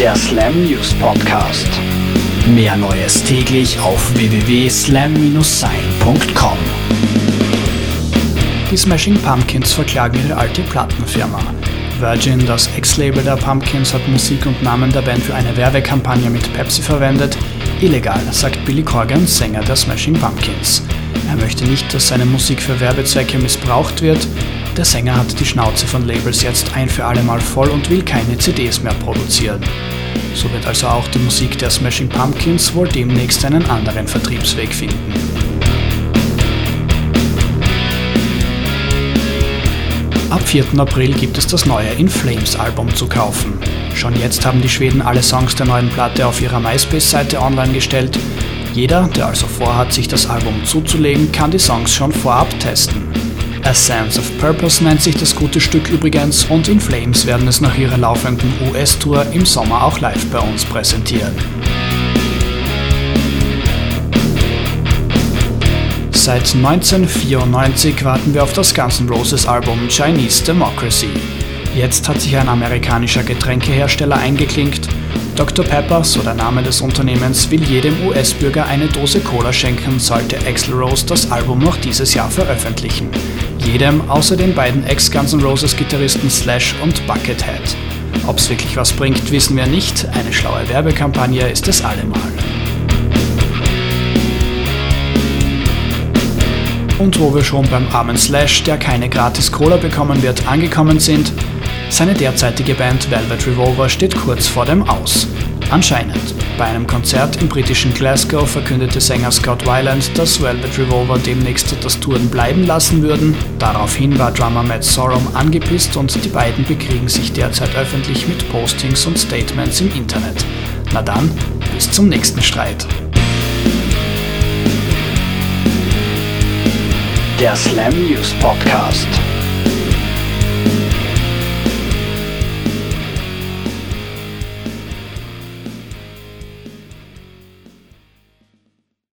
der Slam News Podcast. Mehr Neues täglich auf www.slam-sein.com. Die Smashing Pumpkins verklagen ihre alte Plattenfirma. Virgin, das Ex-Label der Pumpkins, hat Musik und Namen der Band für eine Werbekampagne mit Pepsi verwendet. Illegal, sagt Billy Corgan, Sänger der Smashing Pumpkins. Er möchte nicht, dass seine Musik für Werbezwecke missbraucht wird. Der Sänger hat die Schnauze von Labels jetzt ein für alle Mal voll und will keine CDs mehr produzieren. So wird also auch die Musik der Smashing Pumpkins wohl demnächst einen anderen Vertriebsweg finden. Ab 4. April gibt es das neue In Flames Album zu kaufen. Schon jetzt haben die Schweden alle Songs der neuen Platte auf ihrer MySpace-Seite online gestellt. Jeder, der also vorhat, sich das Album zuzulegen, kann die Songs schon vorab testen. A Sense of Purpose nennt sich das gute Stück übrigens und In Flames werden es nach ihrer laufenden US-Tour im Sommer auch live bei uns präsentieren. Seit 1994 warten wir auf das Guns Roses Album Chinese Democracy. Jetzt hat sich ein amerikanischer Getränkehersteller eingeklinkt. Dr. Pepper, so der Name des Unternehmens, will jedem US-Bürger eine Dose Cola schenken, sollte Axl Rose das Album noch dieses Jahr veröffentlichen jedem außer den beiden Ex-Guns N' Roses Gitarristen Slash und Buckethead. Ob es wirklich was bringt, wissen wir nicht, eine schlaue Werbekampagne ist es allemal. Und wo wir schon beim armen Slash, der keine gratis Cola bekommen wird, angekommen sind, seine derzeitige Band Velvet Revolver steht kurz vor dem Aus. Anscheinend. Bei einem Konzert im britischen Glasgow verkündete Sänger Scott Weiland, dass Velvet Revolver demnächst das Touren bleiben lassen würden. Daraufhin war Drummer Matt Sorum angepisst und die beiden bekriegen sich derzeit öffentlich mit Postings und Statements im Internet. Na dann, bis zum nächsten Streit. Der Slam News Podcast.